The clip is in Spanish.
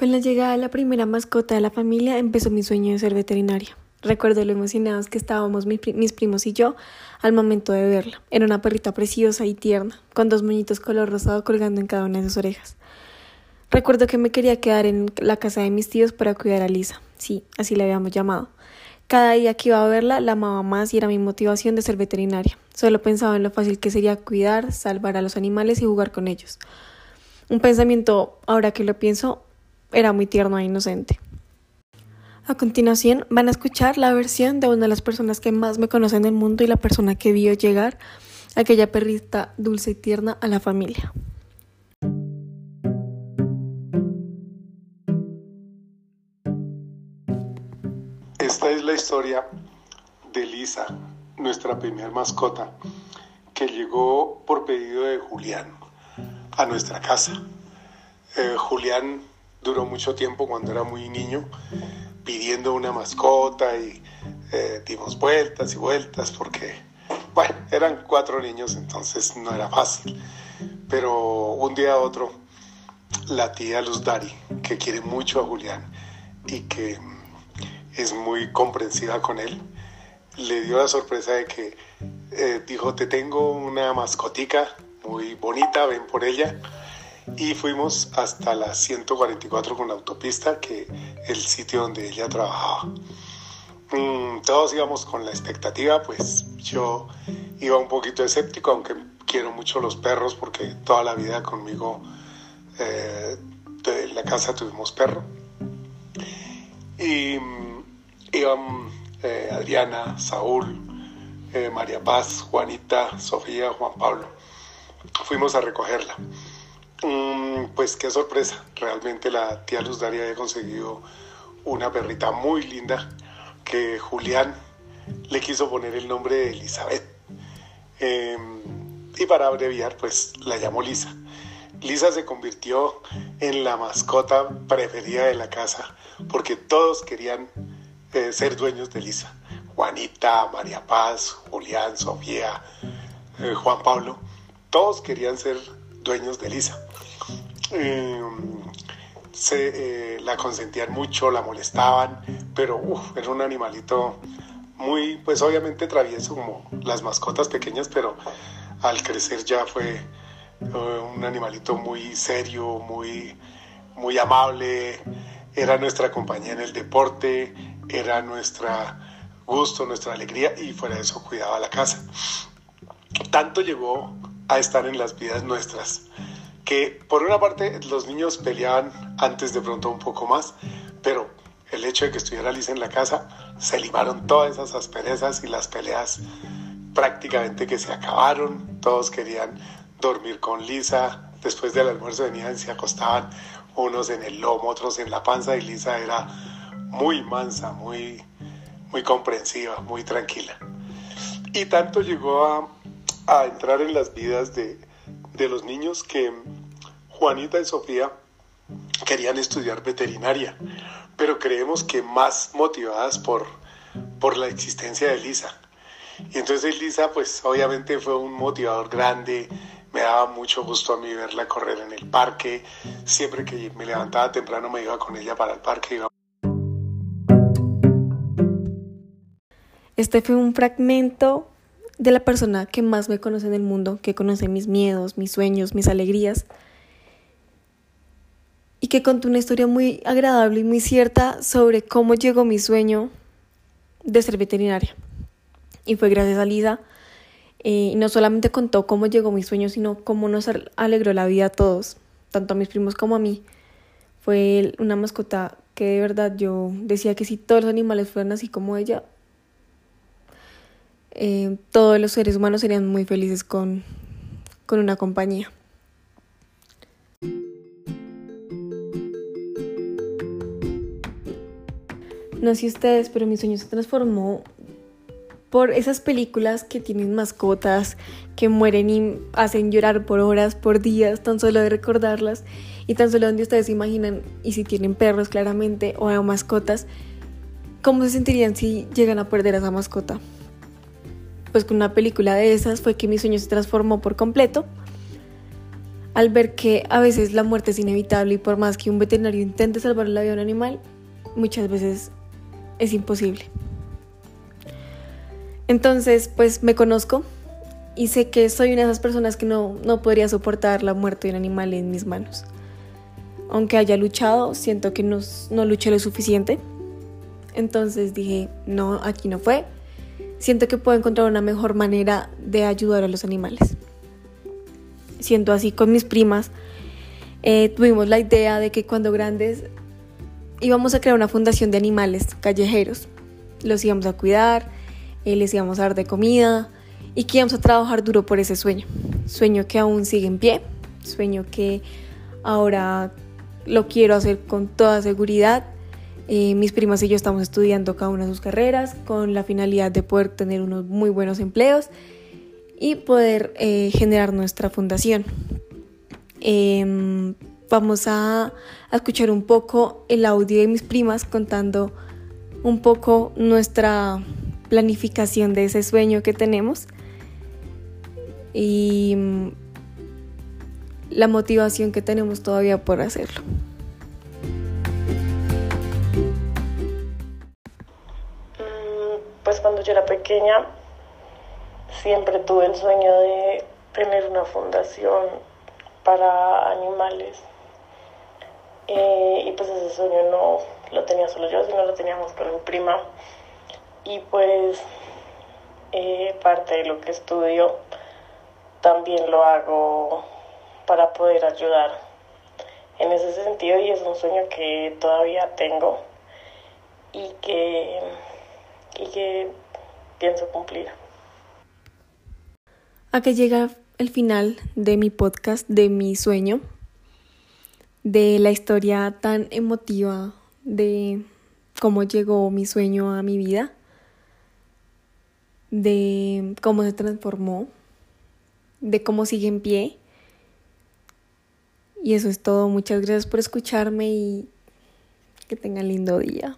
Con la llegada de la primera mascota de la familia empezó mi sueño de ser veterinaria. Recuerdo lo emocionados que estábamos mis primos y yo al momento de verla. Era una perrita preciosa y tierna, con dos moñitos color rosado colgando en cada una de sus orejas. Recuerdo que me quería quedar en la casa de mis tíos para cuidar a Lisa. Sí, así la habíamos llamado. Cada día que iba a verla la amaba más y era mi motivación de ser veterinaria. Solo pensaba en lo fácil que sería cuidar, salvar a los animales y jugar con ellos. Un pensamiento, ahora que lo pienso, era muy tierno e inocente. A continuación van a escuchar la versión de una de las personas que más me conocen del mundo y la persona que vio llegar aquella perrita dulce y tierna a la familia. Esta es la historia de Lisa, nuestra primera mascota, que llegó por pedido de Julián a nuestra casa. Eh, Julián duró mucho tiempo cuando era muy niño pidiendo una mascota y eh, dimos vueltas y vueltas porque, bueno, eran cuatro niños, entonces no era fácil. Pero un día a otro, la tía Luz Dari, que quiere mucho a Julián y que es muy comprensiva con él, le dio la sorpresa de que eh, dijo, te tengo una mascotica muy bonita, ven por ella y fuimos hasta la 144 con la autopista, que el sitio donde ella trabajaba. Mm, todos íbamos con la expectativa, pues yo iba un poquito escéptico, aunque quiero mucho los perros porque toda la vida conmigo eh, la casa tuvimos perro. Y mm, iban eh, Adriana, Saúl, eh, María Paz, Juanita, Sofía, Juan Pablo. Fuimos a recogerla. Mm, pues qué sorpresa, realmente la tía Luz Daria había conseguido una perrita muy linda que Julián le quiso poner el nombre de Elizabeth. Em, y para abreviar, pues la llamó Lisa. Lisa se convirtió en la mascota preferida de la casa porque todos querían eh, ser dueños de Lisa. Juanita, María Paz, Julián, Sofía, eh, Juan Pablo, todos querían ser dueños de Lisa. Eh, se, eh, la consentían mucho, la molestaban, pero era un animalito muy, pues obviamente travieso como las mascotas pequeñas, pero al crecer ya fue eh, un animalito muy serio, muy, muy amable, era nuestra compañía en el deporte, era nuestra gusto, nuestra alegría y fuera de eso cuidaba la casa. Tanto llegó a estar en las vidas nuestras que por una parte los niños peleaban antes de pronto un poco más, pero el hecho de que estuviera Lisa en la casa se limaron todas esas asperezas y las peleas prácticamente que se acabaron. Todos querían dormir con Lisa. Después del almuerzo venían y se acostaban unos en el lomo, otros en la panza y Lisa era muy mansa, muy, muy comprensiva, muy tranquila. Y tanto llegó a, a entrar en las vidas de, de los niños que Juanita y Sofía querían estudiar veterinaria, pero creemos que más motivadas por, por la existencia de Lisa. Y entonces Lisa, pues obviamente fue un motivador grande, me daba mucho gusto a mí verla correr en el parque, siempre que me levantaba temprano me iba con ella para el parque. Este fue un fragmento de la persona que más me conoce en el mundo, que conoce mis miedos, mis sueños, mis alegrías y que contó una historia muy agradable y muy cierta sobre cómo llegó mi sueño de ser veterinaria. Y fue gracias a Lisa. Eh, y no solamente contó cómo llegó mi sueño, sino cómo nos alegró la vida a todos, tanto a mis primos como a mí. Fue una mascota que de verdad yo decía que si todos los animales fueran así como ella, eh, todos los seres humanos serían muy felices con, con una compañía. No sé ustedes, pero mi sueño se transformó por esas películas que tienen mascotas, que mueren y hacen llorar por horas, por días, tan solo de recordarlas y tan solo donde ustedes se imaginan, y si tienen perros claramente o mascotas, ¿cómo se sentirían si llegan a perder a esa mascota? Pues con una película de esas fue que mi sueño se transformó por completo. al ver que a veces la muerte es inevitable y por más que un veterinario intente salvar la vida de un animal, muchas veces es imposible. Entonces, pues me conozco y sé que soy una de esas personas que no, no podría soportar la muerte de un animal en mis manos. Aunque haya luchado, siento que no, no luché lo suficiente. Entonces dije, no, aquí no fue. Siento que puedo encontrar una mejor manera de ayudar a los animales siento así con mis primas, eh, tuvimos la idea de que cuando grandes íbamos a crear una fundación de animales callejeros. Los íbamos a cuidar, eh, les íbamos a dar de comida y que íbamos a trabajar duro por ese sueño. Sueño que aún sigue en pie, sueño que ahora lo quiero hacer con toda seguridad. Eh, mis primas y yo estamos estudiando cada una de sus carreras con la finalidad de poder tener unos muy buenos empleos y poder eh, generar nuestra fundación. Em, vamos a, escuchar un poco el audio de mis primas contando un poco nuestra planificación de ese sueño que tenemos y mm, la motivación que tenemos todavía por hacerlo. Siempre tuve el sueño de tener una fundación para animales. Eh, y pues ese sueño no lo tenía solo yo, sino lo teníamos con mi prima. Y pues eh, parte de lo que estudio también lo hago para poder ayudar en ese sentido y es un sueño que todavía tengo y que, y que pienso cumplir a que llega el final de mi podcast, de mi sueño, de la historia tan emotiva de cómo llegó mi sueño a mi vida, de cómo se transformó, de cómo sigue en pie. Y eso es todo. Muchas gracias por escucharme y que tengan lindo día.